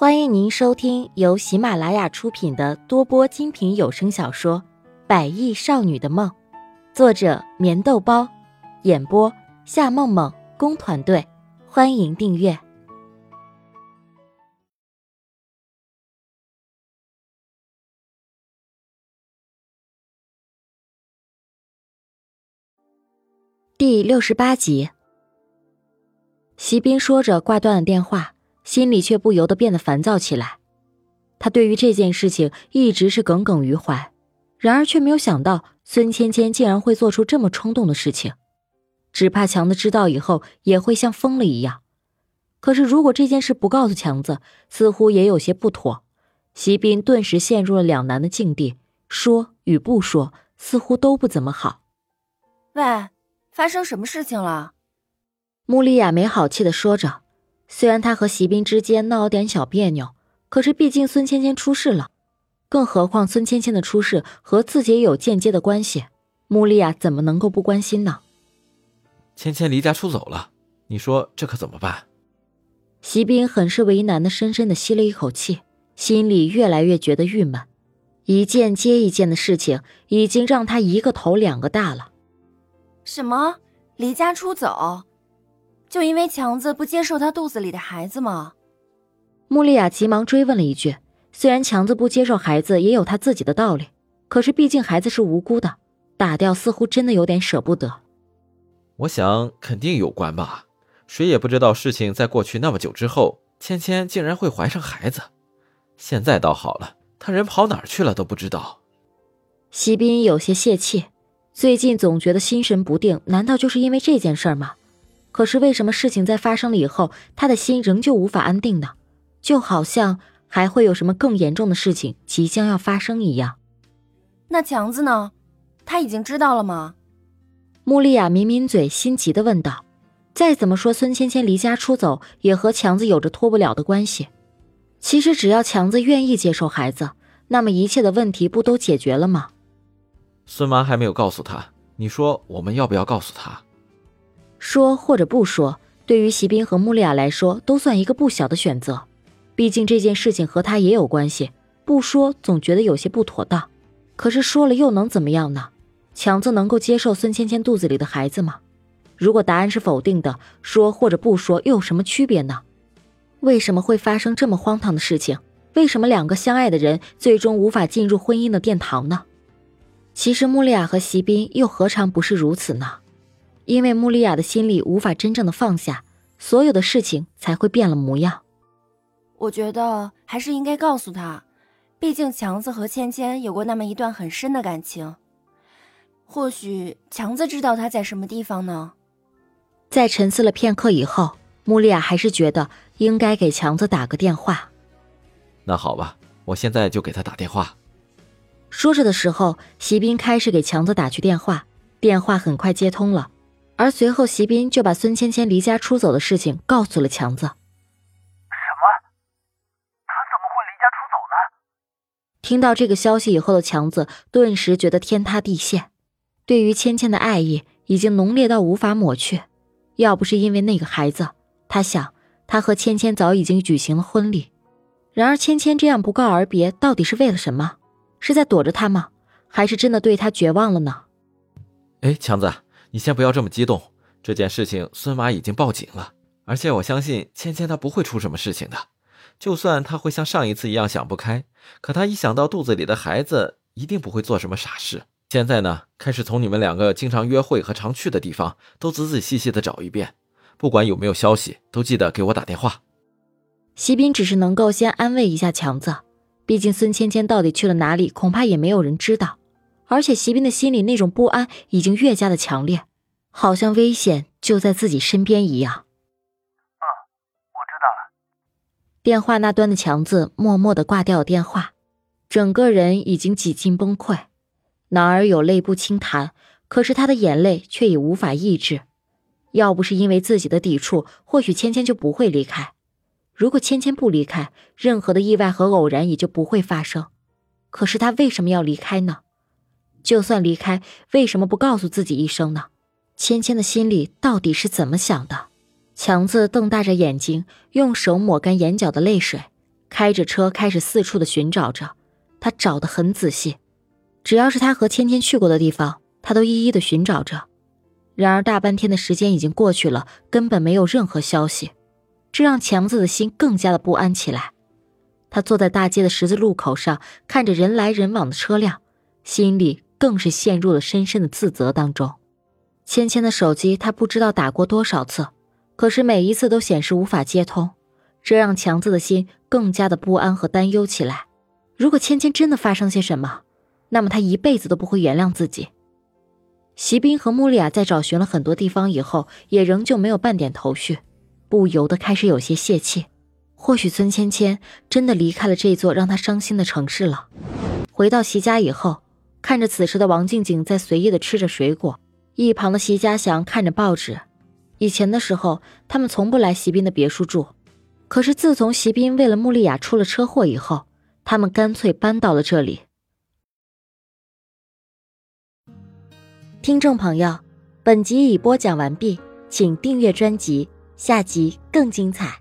欢迎您收听由喜马拉雅出品的多播精品有声小说《百亿少女的梦》，作者：棉豆包，演播：夏梦梦工团队。欢迎订阅第六十八集。席斌说着挂断了电话。心里却不由得变得烦躁起来。他对于这件事情一直是耿耿于怀，然而却没有想到孙芊芊竟然会做出这么冲动的事情，只怕强子知道以后也会像疯了一样。可是如果这件事不告诉强子，似乎也有些不妥。席斌顿时陷入了两难的境地，说与不说似乎都不怎么好。喂，发生什么事情了？穆丽亚没好气的说着。虽然他和席斌之间闹了点小别扭，可是毕竟孙芊芊出事了，更何况孙芊芊的出事和自己也有间接的关系，穆丽亚怎么能够不关心呢？芊芊离家出走了，你说这可怎么办？席斌很是为难的，深深的吸了一口气，心里越来越觉得郁闷，一件接一件的事情已经让他一个头两个大了。什么离家出走？就因为强子不接受他肚子里的孩子吗？穆丽亚急忙追问了一句。虽然强子不接受孩子也有他自己的道理，可是毕竟孩子是无辜的，打掉似乎真的有点舍不得。我想肯定有关吧，谁也不知道事情在过去那么久之后，芊芊竟然会怀上孩子。现在倒好了，他人跑哪儿去了都不知道。席斌有些泄气，最近总觉得心神不定，难道就是因为这件事吗？可是为什么事情在发生了以后，他的心仍旧无法安定呢？就好像还会有什么更严重的事情即将要发生一样。那强子呢？他已经知道了吗？穆丽亚抿抿嘴，心急的问道。再怎么说，孙芊芊离家出走也和强子有着脱不了的关系。其实只要强子愿意接受孩子，那么一切的问题不都解决了吗？孙妈还没有告诉他，你说我们要不要告诉他？说或者不说，对于席斌和穆丽亚来说，都算一个不小的选择。毕竟这件事情和他也有关系，不说总觉得有些不妥当。可是说了又能怎么样呢？强子能够接受孙芊芊肚子里的孩子吗？如果答案是否定的，说或者不说又有什么区别呢？为什么会发生这么荒唐的事情？为什么两个相爱的人最终无法进入婚姻的殿堂呢？其实穆丽亚和席斌又何尝不是如此呢？因为穆丽亚的心里无法真正的放下，所有的事情才会变了模样。我觉得还是应该告诉他，毕竟强子和芊芊有过那么一段很深的感情。或许强子知道他在什么地方呢？在沉思了片刻以后，穆丽亚还是觉得应该给强子打个电话。那好吧，我现在就给他打电话。说着的时候，席斌开始给强子打去电话，电话很快接通了。而随后，席斌就把孙芊芊离家出走的事情告诉了强子。什么？他怎么会离家出走呢？听到这个消息以后的强子顿时觉得天塌地陷，对于芊芊的爱意已经浓烈到无法抹去。要不是因为那个孩子，他想他和芊芊早已经举行了婚礼。然而，芊芊这样不告而别，到底是为了什么？是在躲着他吗？还是真的对他绝望了呢？哎，强子。你先不要这么激动，这件事情孙妈已经报警了，而且我相信芊芊她不会出什么事情的。就算她会像上一次一样想不开，可她一想到肚子里的孩子，一定不会做什么傻事。现在呢，开始从你们两个经常约会和常去的地方都仔仔细细的找一遍，不管有没有消息，都记得给我打电话。席斌只是能够先安慰一下强子，毕竟孙芊芊到底去了哪里，恐怕也没有人知道。而且席斌的心里那种不安已经越加的强烈，好像危险就在自己身边一样。嗯，我知道了。电话那端的强子默默的挂掉了电话，整个人已经几近崩溃，哪儿有泪不轻弹，可是他的眼泪却已无法抑制。要不是因为自己的抵触，或许芊芊就不会离开。如果芊芊不离开，任何的意外和偶然也就不会发生。可是他为什么要离开呢？就算离开，为什么不告诉自己一声呢？芊芊的心里到底是怎么想的？强子瞪大着眼睛，用手抹干眼角的泪水，开着车开始四处的寻找着。他找得很仔细，只要是他和芊芊去过的地方，他都一一的寻找着。然而大半天的时间已经过去了，根本没有任何消息，这让强子的心更加的不安起来。他坐在大街的十字路口上，看着人来人往的车辆，心里更是陷入了深深的自责当中。芊芊的手机他不知道打过多少次，可是每一次都显示无法接通，这让强子的心更加的不安和担忧起来。如果芊芊真的发生些什么，那么他一辈子都不会原谅自己。席斌和穆丽亚在找寻了很多地方以后，也仍旧没有半点头绪，不由得开始有些泄气。或许孙芊芊真的离开了这座让他伤心的城市了。回到席家以后，看着此时的王静静在随意的吃着水果，一旁的席家祥看着报纸。以前的时候，他们从不来席斌的别墅住，可是自从席斌为了穆丽亚出了车祸以后，他们干脆搬到了这里。听众朋友，本集已播讲完毕，请订阅专辑，下集更精彩。